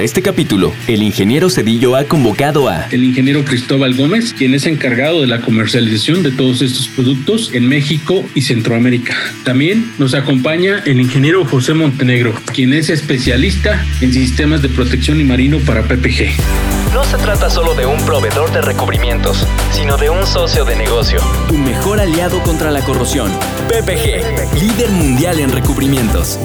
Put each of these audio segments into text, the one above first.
este capítulo, el ingeniero Cedillo ha convocado a El ingeniero Cristóbal Gómez, quien es encargado de la comercialización de todos estos productos en México y Centroamérica. También nos acompaña el ingeniero José Montenegro, quien es especialista en sistemas de protección y marino para PPG. No se trata solo de un proveedor de recubrimientos, sino de un socio de negocio. Tu mejor aliado contra la corrosión. PPG, líder mundial en recubrimientos.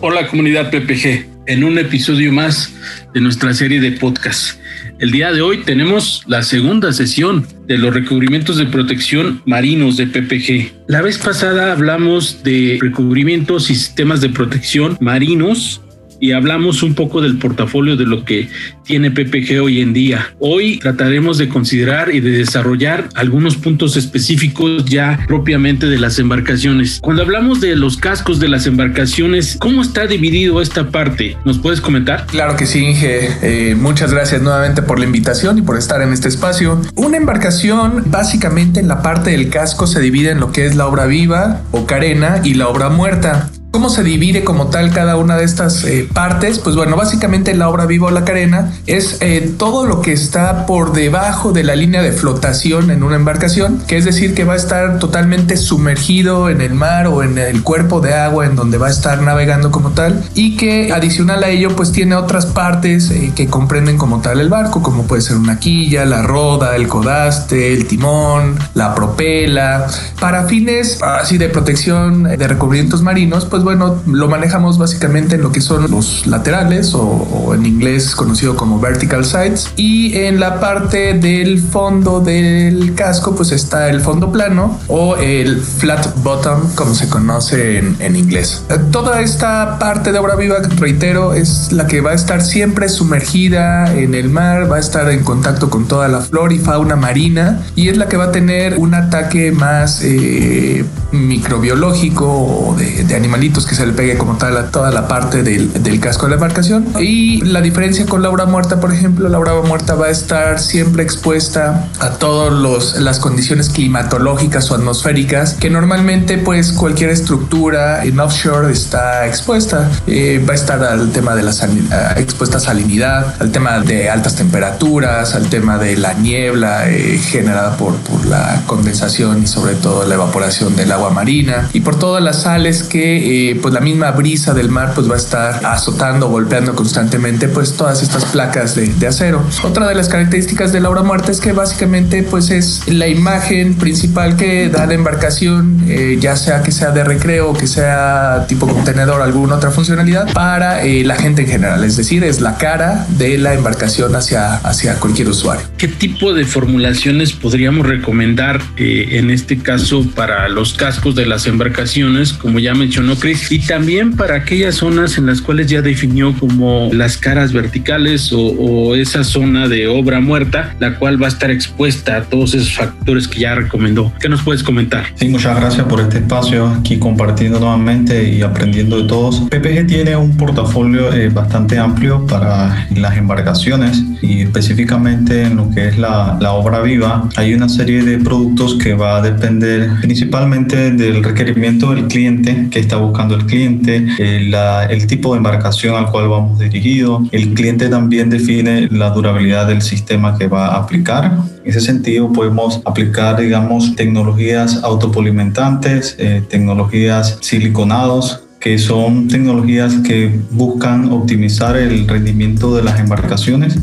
Hola comunidad PPG, en un episodio más de nuestra serie de podcast. El día de hoy tenemos la segunda sesión de los recubrimientos de protección marinos de PPG. La vez pasada hablamos de recubrimientos y sistemas de protección marinos y hablamos un poco del portafolio de lo que tiene PPG hoy en día. Hoy trataremos de considerar y de desarrollar algunos puntos específicos ya propiamente de las embarcaciones. Cuando hablamos de los cascos de las embarcaciones, ¿cómo está dividido esta parte? ¿Nos puedes comentar? Claro que sí, Inge. Eh, muchas gracias nuevamente por la invitación y por estar en este espacio. Una embarcación, básicamente en la parte del casco se divide en lo que es la obra viva o carena y la obra muerta. ¿Cómo se divide como tal cada una de estas eh, partes? Pues bueno, básicamente la obra viva o la carena es eh, todo lo que está por debajo de la línea de flotación en una embarcación, que es decir, que va a estar totalmente sumergido en el mar o en el cuerpo de agua en donde va a estar navegando como tal y que adicional a ello pues tiene otras partes eh, que comprenden como tal el barco, como puede ser una quilla, la roda, el codaste, el timón, la propela, para fines así de protección de recubrimientos marinos, pues bueno, lo manejamos básicamente en lo que son los laterales o, en inglés conocido como vertical sides. Y en la parte del fondo del casco, pues está el fondo plano o el flat bottom, como se conoce en, en inglés. Toda esta parte de obra viva, reitero, es la que va a estar siempre sumergida en el mar, va a estar en contacto con toda la flora y fauna marina y es la que va a tener un ataque más eh, microbiológico o de, de animalitos que se le pegue como tal a toda la parte del, del casco de la embarcación. Y la diferencia con la obra muerta, por ejemplo, la obra muerta va a estar siempre expuesta a todas las condiciones climatológicas o atmosféricas que normalmente pues cualquier estructura en offshore está expuesta. Eh, va a estar al tema de la expuesta a salinidad, al tema de altas temperaturas, al tema de la niebla eh, generada por, por la condensación y sobre todo la evaporación del agua marina y por todas las sales que eh, pues la misma brisa del mar pues va a estar azotando, golpeando constantemente pues todas estas placas de, acero. Otra de las características de la obra muerta es que básicamente pues es la imagen principal que da la embarcación, eh, ya sea que sea de recreo, que sea tipo contenedor, alguna otra funcionalidad para eh, la gente en general. Es decir, es la cara de la embarcación hacia, hacia cualquier usuario. ¿Qué tipo de formulaciones podríamos recomendar eh, en este caso para los cascos de las embarcaciones? Como ya mencionó Chris, y también para aquellas zonas en las cuales ya definió como las caras verticales o, esa zona de obra muerta, la cual va a estar expuesta a todos esos factores que ya recomendó. ¿Qué nos puedes comentar? Sí, muchas gracias por este espacio aquí compartiendo nuevamente y aprendiendo de todos. PPG tiene un portafolio eh, bastante amplio para las embarcaciones y específicamente en lo que es la, la obra viva. Hay una serie de productos que va a depender principalmente del requerimiento del cliente que está buscando el cliente, el, el tipo de embarcación al cual vamos dirigido. El cliente también define la durabilidad del sistema que va a aplicar. En ese sentido, podemos aplicar, digamos, tecnologías autopolimentantes, eh, tecnologías siliconados, que son tecnologías que buscan optimizar el rendimiento de las embarcaciones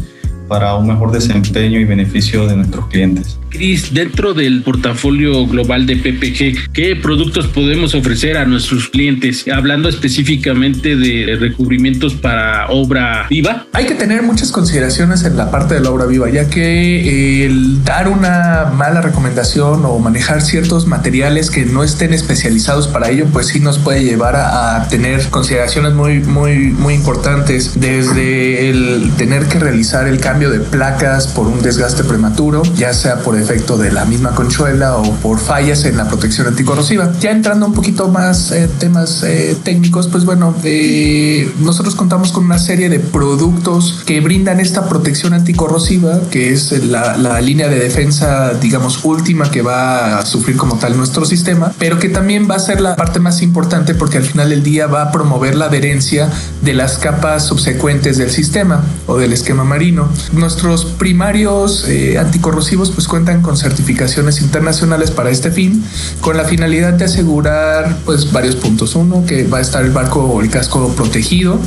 para un mejor desempeño y beneficio de nuestros clientes. Cris, dentro del portafolio global de PPG, ¿qué productos podemos ofrecer a nuestros clientes? Hablando específicamente de recubrimientos para obra viva. Hay que tener muchas consideraciones en la parte de la obra viva, ya que el dar una mala recomendación o manejar ciertos materiales que no estén especializados para ello, pues sí nos puede llevar a, tener consideraciones muy, muy, muy importantes, desde el tener que realizar el cambio de placas por un desgaste prematuro, ya sea por efecto de la misma conchuela o por fallas en la protección anticorrosiva. Ya entrando un poquito más en temas eh, técnicos, pues bueno, eh, nosotros contamos con una serie de productos que brindan esta protección anticorrosiva, que es la, la línea de defensa, digamos, última que va a sufrir como tal nuestro sistema, pero que también va a ser la parte más importante porque al final del día va a promover la adherencia de las capas subsecuentes del sistema o del esquema marino. Nuestros primarios eh, anticorrosivos pues cuentan con certificaciones internacionales para este fin, con la finalidad de asegurar pues varios puntos. Uno, que va a estar el barco o el casco protegido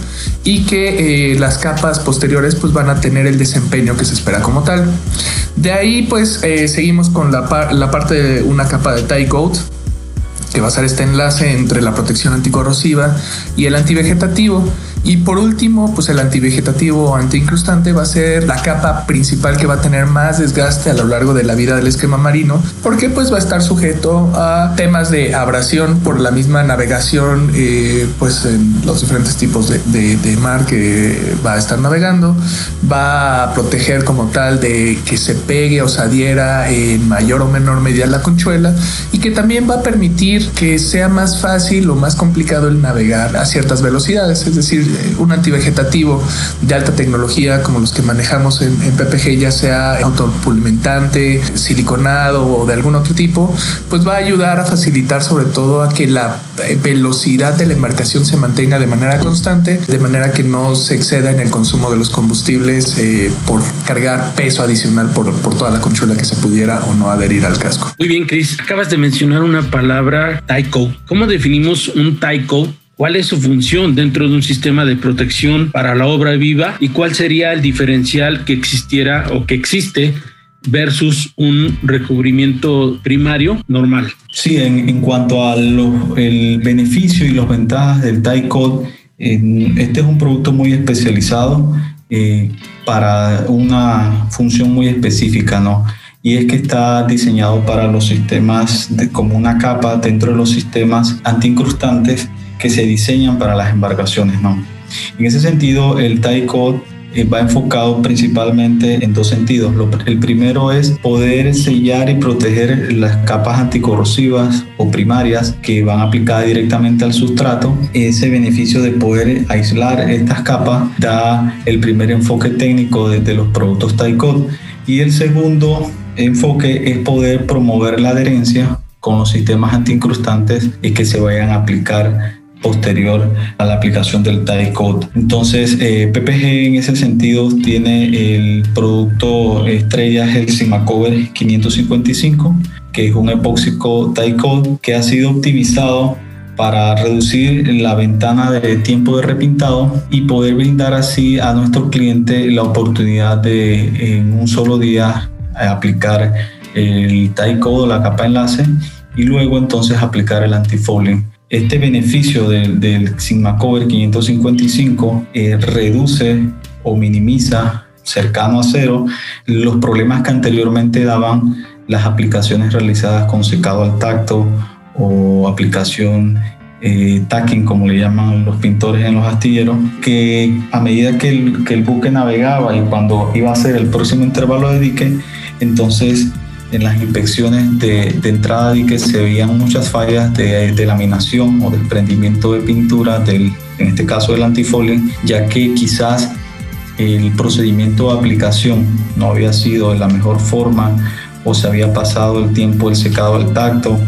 y que eh, las capas posteriores pues van a tener el desempeño que se espera como tal. De ahí pues eh, seguimos con la, la parte de una capa de tie coat que va a ser este enlace entre la protección anticorrosiva y el antivegetativo y por último, pues el antivegetativo o antiincrustante va a ser la capa principal que va a tener más desgaste a lo largo de la vida del esquema marino, porque pues va a estar sujeto a temas de abrasión por la misma navegación, eh, pues en los diferentes tipos de, de, mar que va a estar navegando, va a proteger como tal de que se pegue o se adhiera en mayor o menor medida la conchuela y que también va a permitir que sea más fácil o más complicado el navegar a ciertas velocidades, es decir, un antivegetativo de alta tecnología como los que manejamos en, PPG, ya sea autopulimentante, siliconado o de algún otro tipo, pues va a ayudar a facilitar sobre todo a que la eh, velocidad de la embarcación se mantenga de manera constante, de manera que no se exceda en el consumo de los combustibles eh, por cargar peso adicional por, por toda la conchuela que se pudiera o no adherir al casco. Muy bien, Chris. Acabas de mencionar una palabra, Taiko. ¿Cómo definimos un Taiko cuál es su función dentro de un sistema de protección para la obra viva y cuál sería el diferencial que existiera o que existe versus un recubrimiento primario normal. Sí, en, cuanto al beneficio y las ventajas del tie coat, este es un producto muy especializado eh, para una función muy específica, ¿no? Y es que está diseñado para los sistemas como una capa dentro de los sistemas antiincrustantes que se diseñan para las embarcaciones. ¿no? En ese sentido, el TIE Code eh, va enfocado principalmente en dos sentidos. el primero es poder sellar y proteger las capas anticorrosivas o primarias que van aplicadas directamente al sustrato. Ese beneficio de poder aislar estas capas da el primer enfoque técnico de, los productos Tycode. Y el segundo enfoque es poder promover la adherencia con los sistemas antiincrustantes y que se vayan a aplicar posterior a la aplicación del tie. Entonces, eh, PPG en ese sentido tiene el producto estrella el Simacover 555, que es un epóxico tie que ha sido optimizado para reducir la ventana de tiempo de repintado y poder brindar así a nuestro cliente la oportunidad de en un solo día aplicar el tie code o la capa enlace y luego entonces aplicar el antifouling este beneficio del, del Sigma Cover 555 eh, reduce o minimiza cercano a cero los problemas que anteriormente daban las aplicaciones realizadas con secado al tacto o aplicación eh, tacking, como le llaman los pintores en los astilleros, que a medida que el, que el buque navegaba y cuando iba a ser el próximo intervalo de dique, entonces en las inspecciones de, entrada de que se veían muchas fallas de, laminación o desprendimiento de pintura, del, en este caso del antifolium, ya que quizás el procedimiento de aplicación no había sido de la mejor forma o se había pasado el tiempo del secado al tacto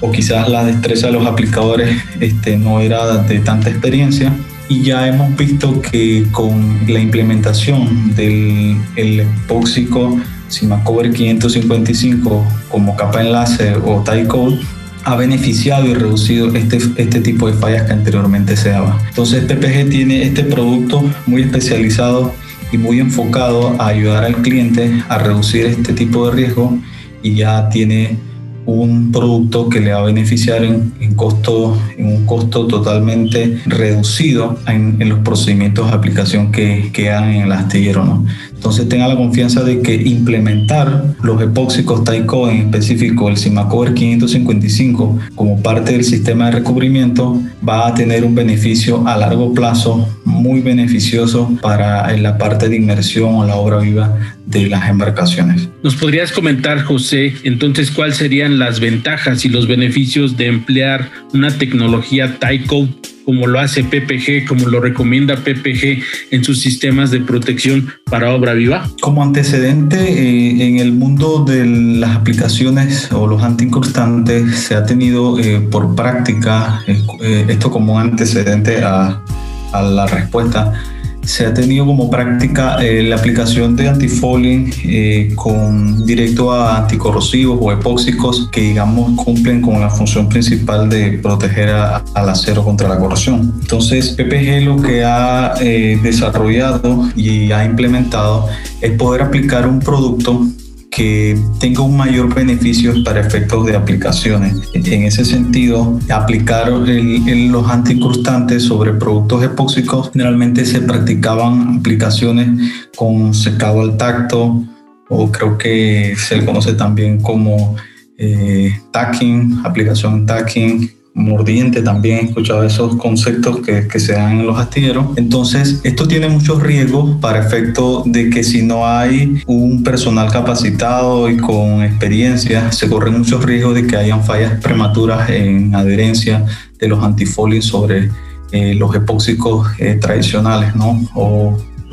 o quizás la destreza de los aplicadores este, no era de tanta experiencia. Y ya hemos visto que con la implementación del el epóxico Simacover 555 como capa enlace o tie code ha beneficiado y reducido este, este tipo de fallas que anteriormente se daba. Entonces PPG tiene este producto muy especializado y muy enfocado a ayudar al cliente a reducir este tipo de riesgo y ya tiene un producto que le va a beneficiar en, costo, en un costo totalmente reducido en, los procedimientos de aplicación que, que hagan en el astillero. ¿no? Entonces tenga la confianza de que implementar los epóxicos Taiko, en específico el Simacover 555, como parte del sistema de recubrimiento, va a tener un beneficio a largo plazo muy beneficioso para la parte de inmersión o la obra viva de las embarcaciones. ¿Nos podrías comentar, José, entonces cuáles serían las ventajas y los beneficios de emplear una tecnología Taiko como lo hace PPG, como lo recomienda PPG en sus sistemas de protección para obra viva? Como antecedente, eh, en el mundo de las aplicaciones o los antiincrustantes se ha tenido eh, por práctica, eh, esto como antecedente a, a la respuesta, se ha tenido como práctica eh, la aplicación de antifouling eh, con directo a anticorrosivos o epóxicos que digamos cumplen con la función principal de proteger al acero contra la corrosión. Entonces PPG lo que ha eh, desarrollado y ha implementado es poder aplicar un producto que tenga un mayor beneficio para efectos de aplicaciones. En ese sentido, aplicar los anticrustantes sobre productos epóxicos generalmente se practicaban aplicaciones con secado al tacto o creo que se le conoce también como eh, tacking, aplicación tacking mordiente también he escuchado esos conceptos que, que, se dan en los astilleros. Entonces, esto tiene muchos riesgos para efecto de que si no hay un personal capacitado y con experiencia, se corren muchos riesgos de que hayan fallas prematuras en adherencia de los antifolios sobre eh, los epóxicos eh, tradicionales, ¿no?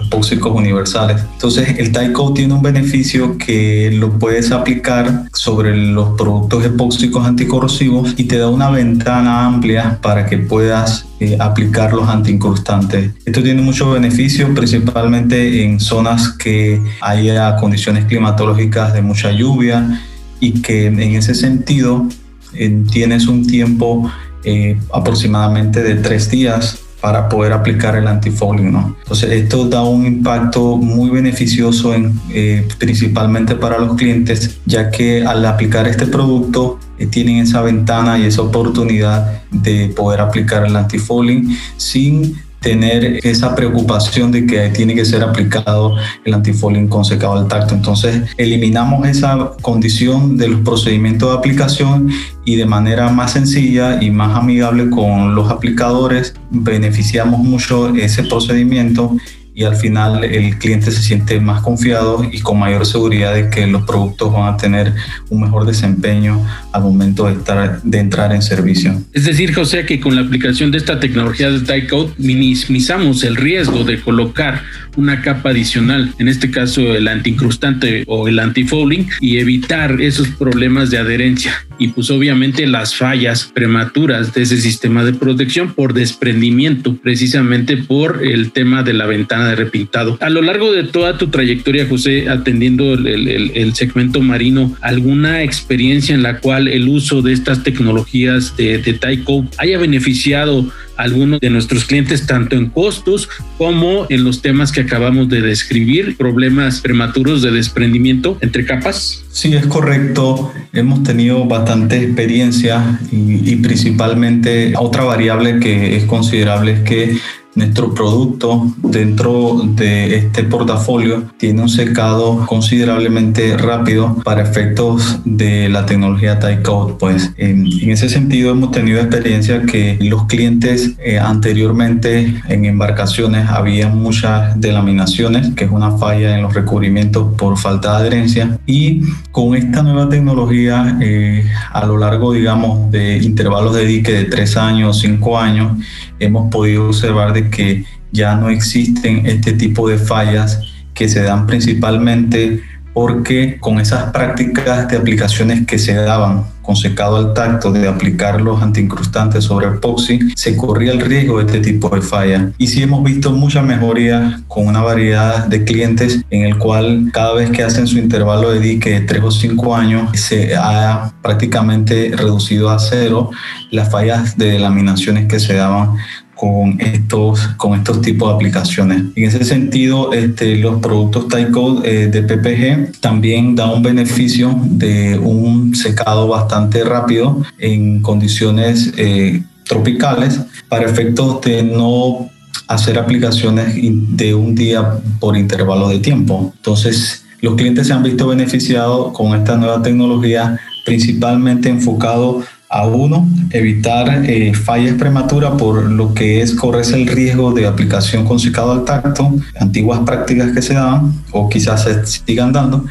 Tóxicos universales. Entonces, el Tyco tiene un beneficio que lo puedes aplicar sobre los productos epóxicos anticorrosivos y te da una ventana amplia para que puedas eh, aplicar los antiincrustantes. Esto tiene muchos beneficios, principalmente en zonas que haya condiciones climatológicas de mucha lluvia y que en ese sentido eh, tienes un tiempo eh, aproximadamente de tres días para poder aplicar el antifouling. ¿no? Entonces esto da un impacto muy beneficioso en, eh, principalmente para los clientes, ya que al aplicar este producto eh, tienen esa ventana y esa oportunidad de poder aplicar el antifouling sin tener esa preocupación de que tiene que ser aplicado el antifouling con secado al tacto. Entonces, eliminamos esa condición de los procedimientos de aplicación y de manera más sencilla y más amigable con los aplicadores, beneficiamos mucho ese procedimiento y al final el cliente se siente más confiado y con mayor seguridad de que los productos van a tener un mejor desempeño al momento de, estar, de entrar en servicio. Es decir, José, que con la aplicación de esta tecnología de Tycode minimizamos el riesgo de colocar una capa adicional, en este caso el antiincrustante o el antifouling, y evitar esos problemas de adherencia y pues obviamente las fallas prematuras de ese sistema de protección por desprendimiento, precisamente por el tema de la ventana de repintado. A lo largo de toda tu trayectoria, José, atendiendo el, segmento marino, ¿alguna experiencia en la cual el uso de estas tecnologías de, de Tyco haya beneficiado algunos de nuestros clientes, tanto en costos como en los temas que acabamos de describir, problemas prematuros de desprendimiento entre capas? Sí, es correcto. Hemos tenido bastante experiencia y, principalmente otra variable que es considerable es que nuestro producto dentro de este portafolio tiene un secado considerablemente rápido para efectos de la tecnología Tycode. Pues en, ese sentido hemos tenido experiencia que los clientes eh, anteriormente en embarcaciones había muchas delaminaciones, que es una falla en los recubrimientos por falta de adherencia y con esta nueva tecnología eh, a lo largo digamos de intervalos de dique de tres años, cinco años, hemos podido observar de que ya no existen este tipo de fallas que se dan principalmente porque con esas prácticas de aplicaciones que se daban con secado al tacto de aplicar los antiincrustantes sobre epoxi, se corría el riesgo de este tipo de falla. Y sí hemos visto mucha mejoría con una variedad de clientes en el cual cada vez que hacen su intervalo de dique de 3 o 5 años, se ha prácticamente reducido a cero las fallas de laminaciones que se daban con estos, con estos tipos de aplicaciones. En ese sentido, este, los productos Tycode eh, de PPG también dan un beneficio de un secado bastante rápido en condiciones eh, tropicales para efectos de no hacer aplicaciones de un día por intervalo de tiempo. Entonces, los clientes se han visto beneficiados con esta nueva tecnología, principalmente enfocado a uno, evitar eh, fallas prematuras por lo que es correrse el riesgo de aplicación con secado al tacto, antiguas prácticas que se daban o quizás se sigan dando.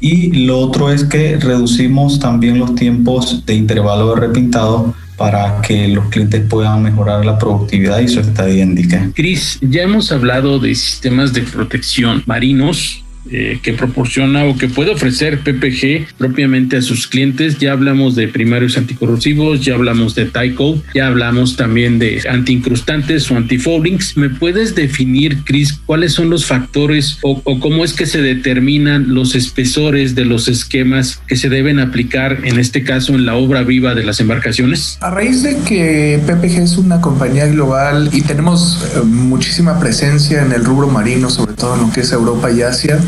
Y lo otro es que reducimos también los tiempos de intervalo de repintado para que los clientes puedan mejorar la productividad y su estadía en. Cris, ya hemos hablado de sistemas de protección marinos eh, que proporciona o que puede ofrecer PPG propiamente a sus clientes. Ya hablamos de primarios anticorrosivos, ya hablamos de Tyco, ya hablamos también de antiincrustantes o antifoldings. ¿Me puedes definir, Chris, cuáles son los factores o, cómo es que se determinan los espesores de los esquemas que se deben aplicar, en este caso, en la obra viva de las embarcaciones? A raíz de que PPG es una compañía global y tenemos eh, muchísima presencia en el rubro marino, sobre todo en lo que es Europa y Asia,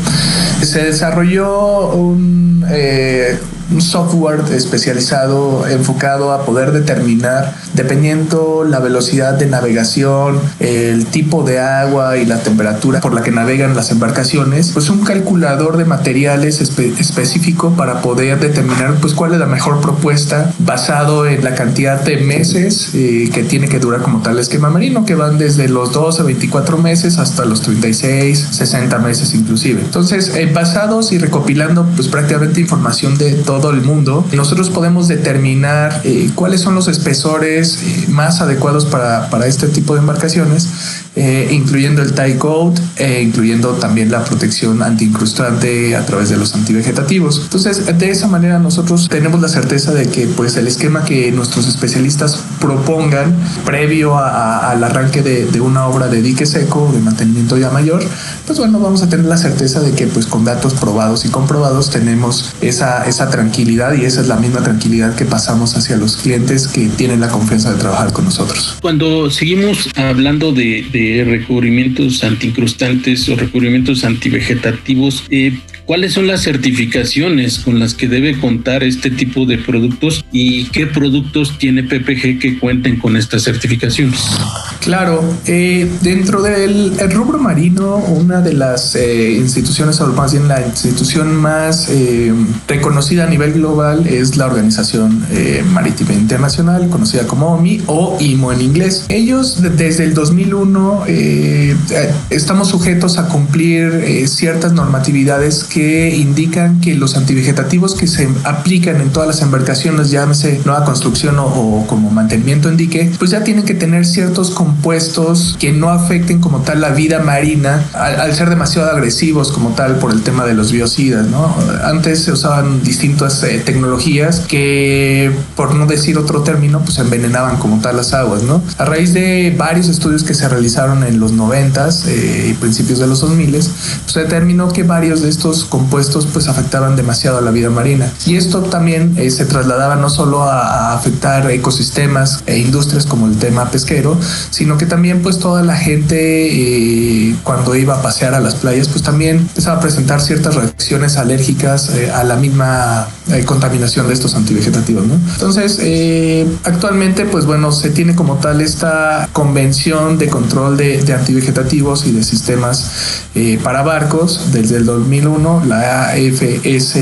se desarrolló un, eh, un software especializado enfocado a poder determinar, dependiendo la velocidad de navegación, el tipo de agua y la temperatura por la que navegan las embarcaciones, pues un calculador de materiales específico para poder determinar pues cuál es la mejor propuesta basado en la cantidad de meses eh, que tiene que durar como tal esquema marino, que van desde los 12 a 24 meses hasta los 36, 60 meses inclusive. Entonces, eh, basados y recopilando pues prácticamente información de todo todo el mundo, nosotros podemos determinar eh, cuáles son los espesores eh, más adecuados para, para, este tipo de embarcaciones, eh, incluyendo el tie code, incluyendo también la protección antiincrustante a través de los antivegetativos. Entonces, de esa manera nosotros tenemos la certeza de que pues el esquema que nuestros especialistas propongan previo al arranque de, de, una obra de dique seco, de mantenimiento ya mayor, pues bueno, vamos a tener la certeza de que pues con datos probados y comprobados tenemos esa, esa tranquilidad tranquilidad y esa es la misma tranquilidad que pasamos hacia los clientes que tienen la confianza de trabajar con nosotros. Cuando seguimos hablando de, recubrimientos antiincrustantes o recubrimientos antivegetativos, eh, ¿Cuáles son las certificaciones con las que debe contar este tipo de productos y qué productos tiene PPG que cuenten con estas certificaciones? Claro, eh, dentro del rubro marino, una de las eh, instituciones, o más bien la institución más eh, reconocida a nivel global es la Organización Marítima Internacional, conocida como OMI o IMO en inglés. Ellos desde el 2001 estamos sujetos a cumplir ciertas normatividades que indican que los antivegetativos que se aplican en todas las embarcaciones, llámese nueva construcción o, como mantenimiento en dique, pues ya tienen que tener ciertos compuestos que no afecten como tal la vida marina al, ser demasiado agresivos como tal por el tema de los biocidas, ¿no? Antes se usaban distintas eh, tecnologías que, por no decir otro término, pues envenenaban como tal las aguas, ¿no? A raíz de varios estudios que se realizaron en los 90s eh, y principios de los 2000 pues se determinó que varios de estos compuestos pues afectaban demasiado a la vida marina. Y esto también eh, se trasladaba no solo a, afectar ecosistemas e industrias como el tema pesquero, sino que también pues toda la gente eh, cuando iba a pasear a las playas pues también empezaba a presentar ciertas reacciones alérgicas eh, a la misma contaminación de estos antivegetativos. Entonces actualmente pues bueno se tiene como tal esta convención de control de, de antivegetativos y de sistemas para barcos desde el 2001 la AFS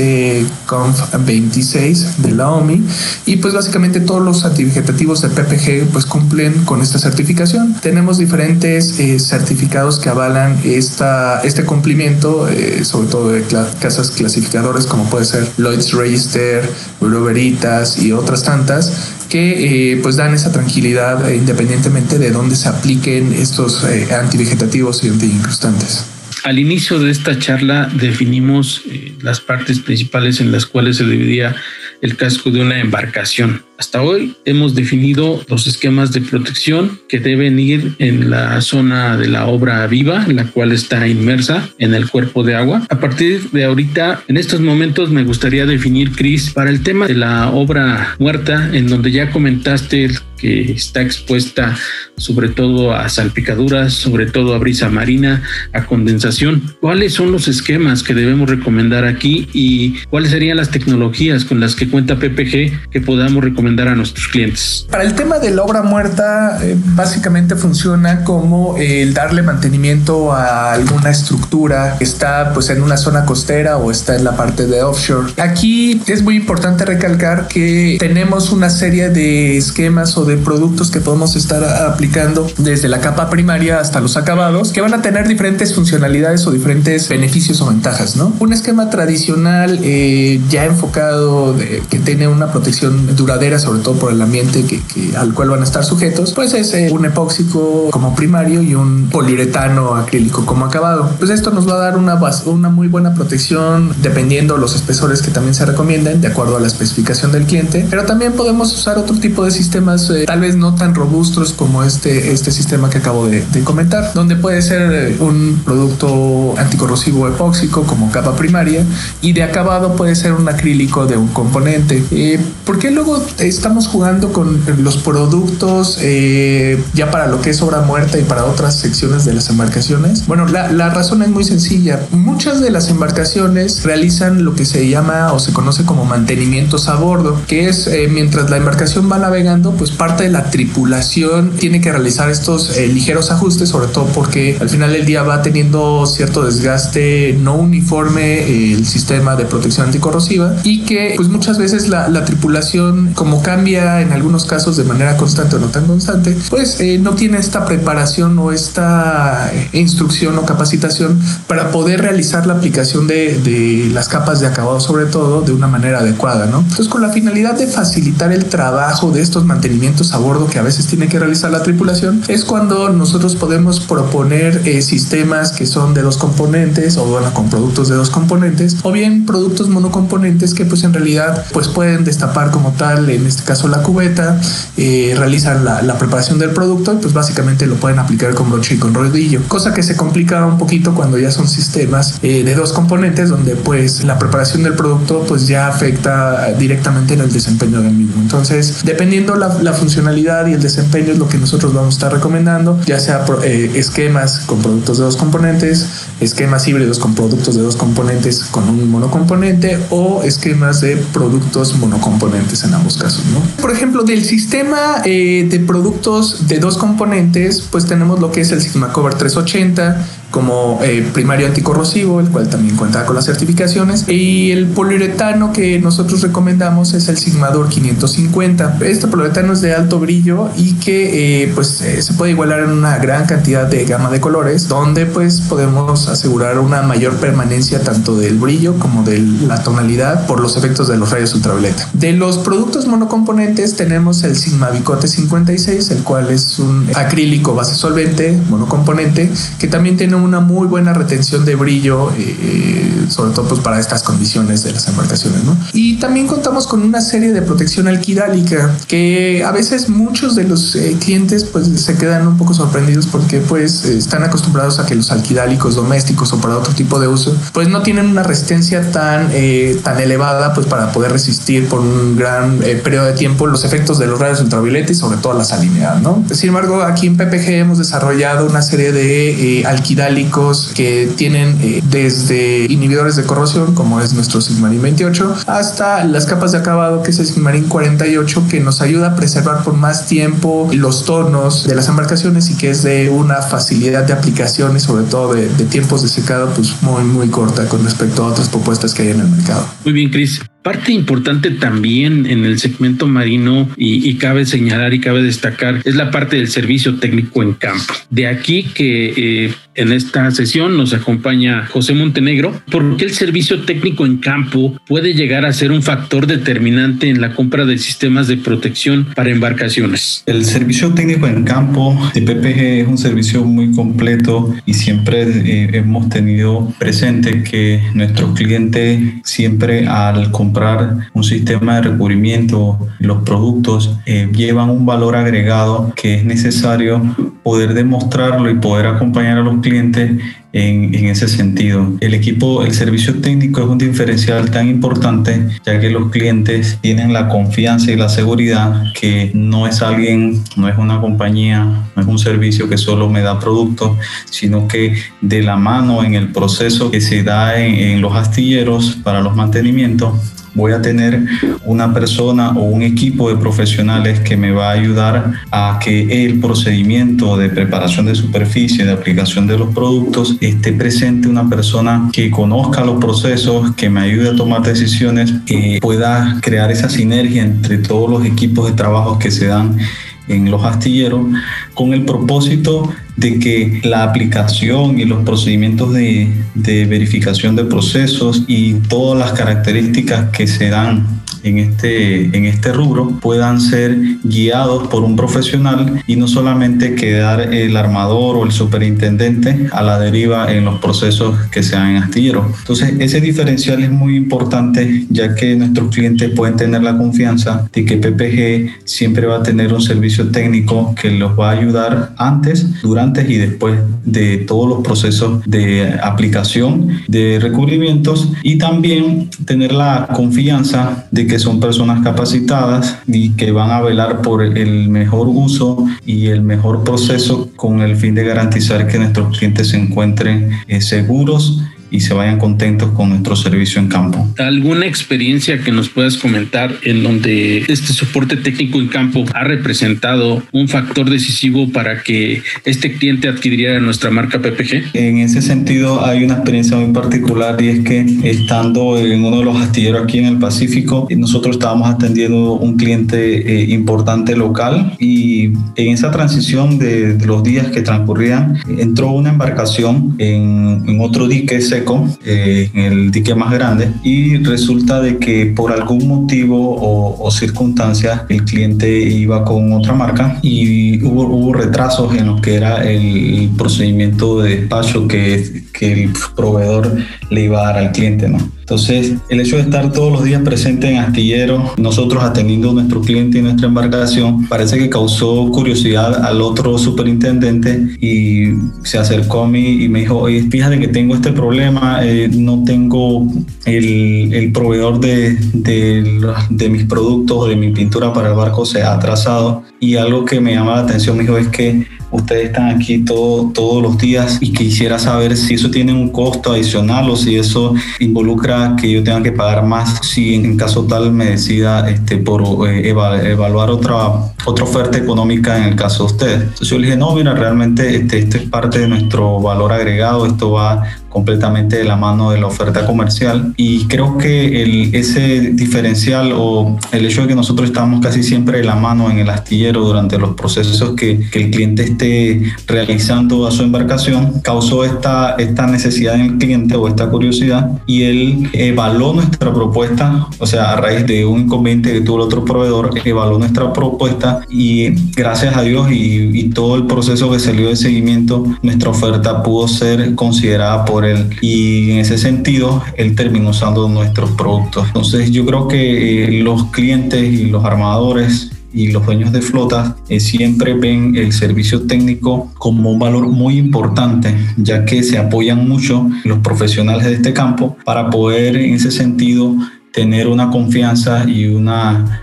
Conf 26 de la OMI, y pues básicamente todos los antivegetativos de PPG pues cumplen con esta certificación. Tenemos diferentes eh, certificados que avalan esta, este cumplimiento, eh, sobre todo de casas clasificadoras como puede ser Lloyd's Register, Bureau Veritas y otras tantas que eh, pues dan esa tranquilidad independientemente de dónde se apliquen estos antivegetativos y antiincrustantes. Al inicio de esta charla definimos eh, las partes principales en las cuales se dividía el casco de una embarcación. Hasta hoy hemos definido los esquemas de protección que deben ir en la zona de la obra viva, la cual está inmersa en el cuerpo de agua. A partir de ahorita, en estos momentos, me gustaría definir, Cris, para el tema de la obra muerta, en donde ya comentaste que está expuesta sobre todo a salpicaduras, sobre todo a brisa marina, a condensación. ¿Cuáles son los esquemas que debemos recomendar aquí y cuáles serían las tecnologías con las que cuenta PPG que podamos recomendar a nuestros clientes? Para el tema de la obra muerta, eh, básicamente funciona como el darle mantenimiento a alguna estructura que está pues en una zona costera o está en la parte de offshore. Aquí es muy importante recalcar que tenemos una serie de esquemas o de productos que podemos estar aplicando desde la capa primaria hasta los acabados que van a tener diferentes funcionalidades o diferentes beneficios o ventajas, ¿no? Un esquema tradicional eh, ya enfocado de, que tiene una protección duradera, sobre todo por el ambiente que, al cual van a estar sujetos, pues es eh, un epóxico como primario y un poliuretano acrílico como acabado. Pues esto nos va a dar una, una muy buena protección dependiendo los espesores que también se recomienden de acuerdo a la especificación del cliente, pero también podemos usar otro tipo de sistemas eh, tal vez no tan robustos como este, este sistema que acabo de, comentar, donde puede ser eh, un producto anticorrosivo epóxico como capa primaria y de acabado puede ser un acrílico de un componente. Eh, ¿Por qué luego estamos jugando con los productos eh, ya para lo que es obra muerta y para otras secciones de las embarcaciones? Bueno, la, la razón es muy sencilla. Muchas de las embarcaciones realizan lo que se llama o se conoce como mantenimientos a bordo, que es mientras la embarcación va navegando, pues parte de la tripulación tiene que realizar estos eh, ligeros ajustes, sobre todo porque al final del día va teniendo cierto desgaste no uniforme eh, el sistema de protección anticorrosiva y que pues muchas veces la, tripulación como cambia en algunos casos de manera constante o no tan constante, pues eh, no tiene esta preparación o esta instrucción o capacitación para poder realizar la aplicación de, de las capas de acabado sobre todo de una manera adecuada, ¿no? Entonces con la finalidad de facilitar el trabajo de estos mantenimientos a bordo que a veces tiene que realizar la tripulación, es cuando nosotros podemos proponer eh, sistemas que son de dos componentes o bueno, con productos de dos componentes o bien productos monocomponentes que pues en realidad pues pueden destapar como tal, en este caso la cubeta, eh, realizan la, la, preparación del producto y pues básicamente lo pueden aplicar con broche y con rodillo, cosa que se complica un poquito cuando ya son sistemas eh, de dos componentes donde pues la preparación del producto pues ya afecta directamente en el desempeño del mismo. Entonces, dependiendo la, la funcionalidad y el desempeño es lo que nosotros vamos a estar recomendando, ya sea eh, esquemas con productos de dos componentes, esquemas híbridos con productos de dos componentes con un monocomponente o esquemas de productos monocomponentes en ambos casos. ¿no? Por ejemplo, del sistema eh, de productos de dos componentes, pues tenemos lo que es el Sigma Cover 380, como eh, primario anticorrosivo, el cual también cuenta con las certificaciones. Y el poliuretano que nosotros recomendamos es el Sigmador 550. Este poliuretano es de alto brillo y que eh, pues eh, se puede igualar en una gran cantidad de gama de colores, donde pues podemos asegurar una mayor permanencia tanto del brillo como de la tonalidad por los efectos de los rayos ultravioleta. De los productos monocomponentes tenemos el Sigma Bicote 56, el cual es un acrílico base solvente monocomponente que también tiene un una muy buena retención de brillo, eh, eh, sobre todo pues para estas condiciones de las embarcaciones. ¿no? Y también contamos con una serie de protección alquidálica que a veces muchos de los eh, clientes pues se quedan un poco sorprendidos porque pues están acostumbrados a que los alquidálicos domésticos o para otro tipo de uso pues no tienen una resistencia tan, tan elevada pues para poder resistir por un gran periodo de tiempo los efectos de los rayos ultravioleta y sobre todo la salinidad. ¿no? Sin embargo, aquí en PPG hemos desarrollado una serie de alquidálicos que tienen eh, desde inhibidores de corrosión, como es nuestro Sigmarin 28, hasta las capas de acabado, que es el Sigmarin 48, que nos ayuda a preservar por más tiempo los tonos de las embarcaciones y que es de una facilidad de aplicación y sobre todo de, de tiempos de secado pues muy muy corta con respecto a otras propuestas que hay en el mercado. Muy bien, Chris. Parte importante también en el segmento marino y, cabe señalar y cabe destacar es la parte del servicio técnico en campo. De aquí que eh, en esta sesión nos acompaña José Montenegro, porque el servicio técnico en campo puede llegar a ser un factor determinante en la compra de sistemas de protección para embarcaciones. El servicio técnico en campo de PPG es un servicio muy completo y siempre eh, hemos tenido presente que nuestros clientes siempre al comprar comprar un sistema de recubrimiento, los productos eh, llevan un valor agregado que es necesario poder demostrarlo y poder acompañar a los clientes en, en, ese sentido. El equipo, el servicio técnico es un diferencial tan importante ya que los clientes tienen la confianza y la seguridad que no es alguien, no es una compañía, no es un servicio que solo me da productos, sino que de la mano en el proceso que se da en, en los astilleros para los mantenimientos voy a tener una persona o un equipo de profesionales que me va a ayudar a que el procedimiento de preparación de superficie, de aplicación de los productos, esté presente una persona que conozca los procesos, que me ayude a tomar decisiones, que pueda crear esa sinergia entre todos los equipos de trabajo que se dan en los astilleros con el propósito de que la aplicación y los procedimientos de, de, verificación de procesos y todas las características que se dan en este, en este rubro puedan ser guiados por un profesional y no solamente quedar el armador o el superintendente a la deriva en los procesos que se dan en astillero. Entonces, ese diferencial es muy importante ya que nuestros clientes pueden tener la confianza de que PPG siempre va a tener un servicio técnico que los va a ayudar antes, durante y después de todos los procesos de aplicación de recubrimientos y también tener la confianza de que son personas capacitadas y que van a velar por el mejor uso y el mejor proceso con el fin de garantizar que nuestros clientes se encuentren eh, seguros y se vayan contentos con nuestro servicio en campo. ¿Alguna experiencia que nos puedas comentar en donde este soporte técnico en campo ha representado un factor decisivo para que este cliente adquiriera nuestra marca PPG? En ese sentido hay una experiencia muy particular y es que estando en uno de los astilleros aquí en el Pacífico, nosotros estábamos atendiendo un cliente eh, importante local y en esa transición de, de, los días que transcurrían entró una embarcación en, en otro dique seco eh, en el dique más grande y resulta de que por algún motivo o, circunstancias el cliente iba con otra marca y hubo, hubo retrasos en lo que era el procedimiento de despacho que, que el proveedor le iba a dar al cliente, ¿no? Entonces, el hecho de estar todos los días presente en astillero, nosotros atendiendo a nuestro cliente y nuestra embarcación, parece que causó curiosidad al otro superintendente y se acercó a mí y me dijo, oye, fíjate que tengo este problema, eh, no tengo el, el proveedor de, de, de, mis productos o de mi pintura para el barco se ha atrasado y algo que me llama la atención, me dijo, es que ustedes están aquí todo, todos los días y quisiera saber si eso tiene un costo adicional o si eso involucra que yo tenga que pagar más si en caso tal me decida este, por eh, evaluar otra, otra oferta económica en el caso de ustedes. Entonces yo le dije, no, mira, realmente este, esto es parte de nuestro valor agregado, esto va completamente de la mano de la oferta comercial. Y creo que el, ese diferencial o el hecho de que nosotros estamos casi siempre de la mano en el astillero durante los procesos que, que el cliente esté realizando a su embarcación causó esta, esta necesidad en el cliente o esta curiosidad. Y él evaluó nuestra propuesta, o sea, a raíz de un inconveniente que tuvo el otro proveedor, evaluó nuestra propuesta y gracias a Dios y, y todo el proceso que salió de seguimiento, nuestra oferta pudo ser considerada por y en ese sentido él terminó usando nuestros productos. Entonces yo creo que eh, los clientes y los armadores y los dueños de flotas eh, siempre ven el servicio técnico como un valor muy importante, ya que se apoyan mucho los profesionales de este campo para poder en ese sentido tener una confianza y una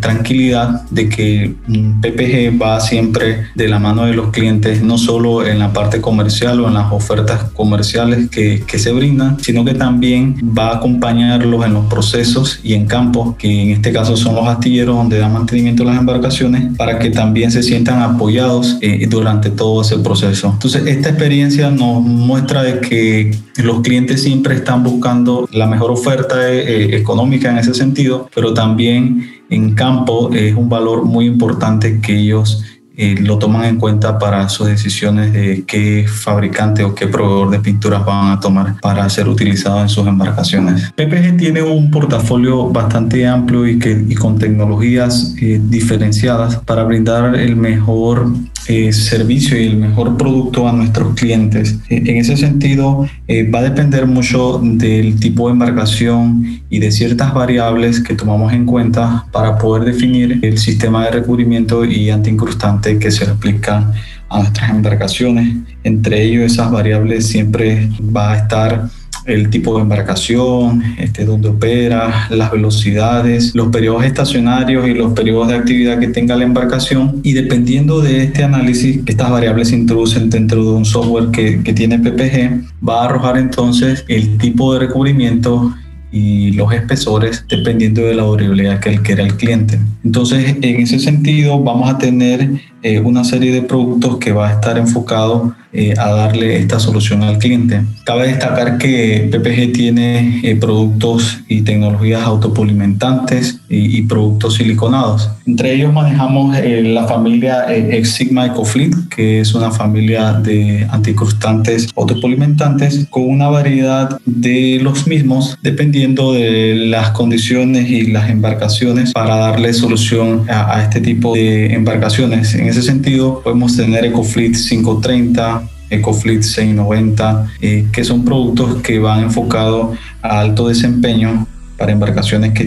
tranquilidad de que PPG va siempre de la mano de los clientes, no solo en la parte comercial o en las ofertas comerciales que, que se brindan, sino que también va a acompañarlos en los procesos y en campos, que en este caso son los astilleros donde da mantenimiento a las embarcaciones, para que también se sientan apoyados eh, durante todo ese proceso. Entonces, esta experiencia nos muestra de que los clientes siempre están buscando la mejor oferta eh, económica en ese sentido, pero también en campo es un valor muy importante que ellos eh, lo toman en cuenta para sus decisiones de qué fabricante o qué proveedor de pinturas van a tomar para ser utilizado en sus embarcaciones. PPG tiene un portafolio bastante amplio y, que, y con tecnologías eh, diferenciadas para brindar el mejor eh, servicio y el mejor producto a nuestros clientes. Eh, en ese sentido, va a depender mucho del tipo de embarcación y de ciertas variables que tomamos en cuenta para poder definir el sistema de recubrimiento y antiincrustante que se aplica a nuestras embarcaciones. Entre ellos, esas variables siempre va a estar el tipo de embarcación, este, donde opera, las velocidades, los periodos estacionarios y los periodos de actividad que tenga la embarcación. Y dependiendo de este análisis, estas variables se introducen dentro de un software que, que tiene PPG, va a arrojar entonces el tipo de recubrimiento y los espesores dependiendo de la durabilidad que quiera el cliente. Entonces, en ese sentido, vamos a tener eh, una serie de productos que va a estar enfocado eh, a darle esta solución al cliente. Cabe destacar que PPG tiene eh, productos y tecnologías autopolimentantes y, y, productos siliconados. Entre ellos manejamos la familia Ex Sigma EcoFleet, que es una familia de anticrustantes autopolimentantes con una variedad de los mismos dependiendo de las condiciones y las embarcaciones para darle solución a, a este tipo de embarcaciones. En ese sentido, podemos tener EcoFleet 530, EcoFleet 690, eh, que son productos que van enfocados a alto desempeño para embarcaciones que,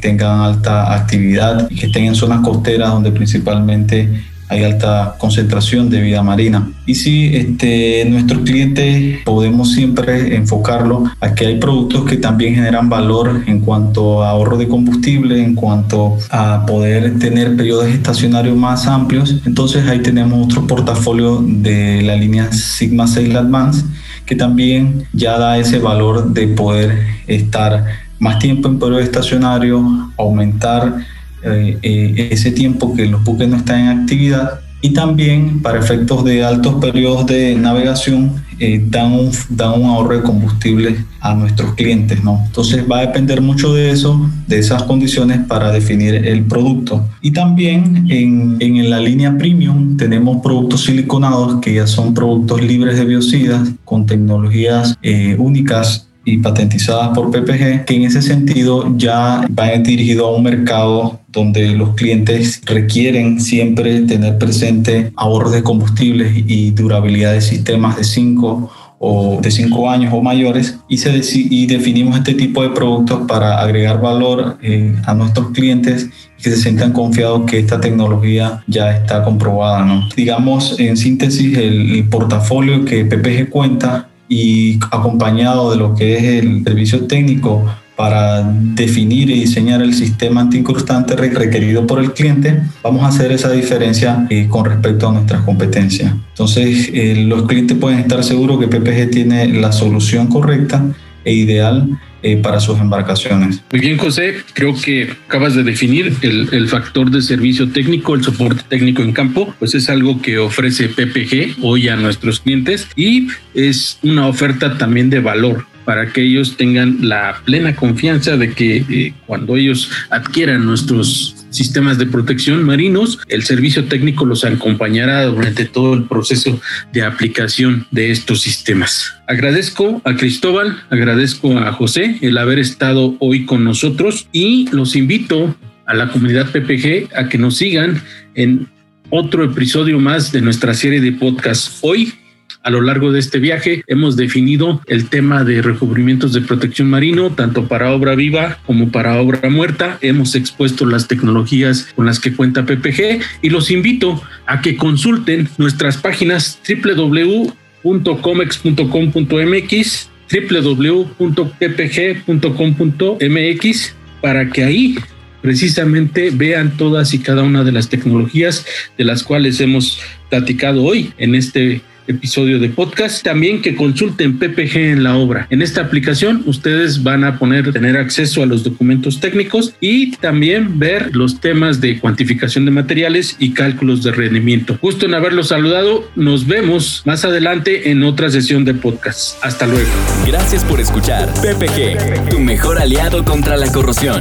tengan alta actividad y que estén en zonas costeras donde principalmente hay alta concentración de vida marina. Y si este, nuestros clientes podemos siempre enfocarlo a que hay productos que también generan valor en cuanto a ahorro de combustible, en cuanto a poder tener periodos estacionarios más amplios. Entonces ahí tenemos otro portafolio de la línea Sigma Sail Advance que también ya da ese valor de poder estar más tiempo en periodo estacionario, aumentar eh, eh, ese tiempo que los buques no están en actividad y también para efectos de altos periodos de navegación eh, dan, un, dan un ahorro de combustible a nuestros clientes. ¿no? Entonces va a depender mucho de eso, de esas condiciones para definir el producto. Y también en, en la línea premium tenemos productos siliconados que ya son productos libres de biocidas con tecnologías únicas y patentizadas por PPG, que en ese sentido ya van dirigido a un mercado donde los clientes requieren siempre tener presente ahorros de combustibles y durabilidad de sistemas de 5 o de 5 años o mayores y, se y definimos este tipo de productos para agregar valor eh, a nuestros clientes y que se sientan confiados que esta tecnología ya está comprobada. ¿no? Digamos, en síntesis, el, el portafolio que PPG cuenta y acompañado de lo que es el servicio técnico para definir y diseñar el sistema antiincrustante requerido por el cliente, vamos a hacer esa diferencia eh, con respecto a nuestras competencias. Entonces, eh, los clientes pueden estar seguros que PPG tiene la solución correcta e ideal eh, para sus embarcaciones. Muy bien, José, creo que acabas de definir el, el, factor de servicio técnico, el soporte técnico en campo, pues es algo que ofrece PPG hoy a nuestros clientes y es una oferta también de valor para que ellos tengan la plena confianza de que eh, cuando ellos adquieran nuestros sistemas de protección marinos, el servicio técnico los acompañará durante todo el proceso de aplicación de estos sistemas. Agradezco a Cristóbal, agradezco a José el haber estado hoy con nosotros y los invito a la comunidad PPG a que nos sigan en otro episodio más de nuestra serie de podcast. Hoy a lo largo de este viaje hemos definido el tema de recubrimientos de protección marino, tanto para obra viva como para obra muerta. Hemos expuesto las tecnologías con las que cuenta PPG y los invito a que consulten nuestras páginas www.comex.com.mx www.ppg.com.mx para que ahí precisamente vean todas y cada una de las tecnologías de las cuales hemos platicado hoy en este episodio de podcast. También que consulten PPG en la obra. En esta aplicación ustedes van a poner tener acceso a los documentos técnicos y también ver los temas de cuantificación de materiales y cálculos de rendimiento. Gusto en haberlos saludado. Nos vemos más adelante en otra sesión de podcast. Hasta luego. Gracias por escuchar PPG, tu mejor aliado contra la corrosión.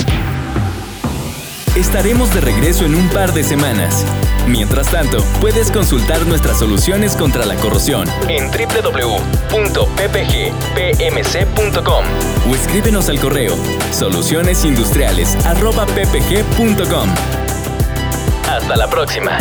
Estaremos de regreso en un par de semanas. Mientras tanto, puedes consultar nuestras soluciones contra la corrosión en www.ppgpmc.com o escríbenos al correo solucionesindustriales.ppg.com. Hasta la próxima.